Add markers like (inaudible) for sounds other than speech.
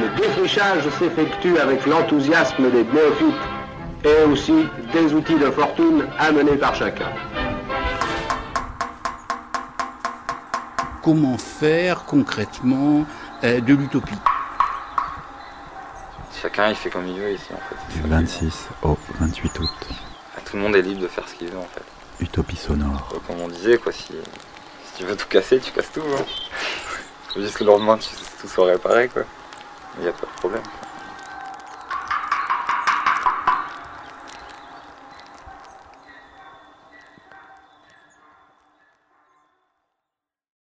l'affichage s'effectue avec l'enthousiasme des néophytes et aussi des outils de fortune amenés par chacun. Comment faire concrètement euh, de l'utopie? Chacun il fait comme il veut ici en fait. Du 26 au 28 août. Tout le monde est libre de faire ce qu'il veut en fait. Utopie sonore. Comme on disait quoi, si, si tu veux tout casser, tu casses tout. Hein. (laughs) Faut juste que le lendemain tu- tout soit réparé quoi. Il n'y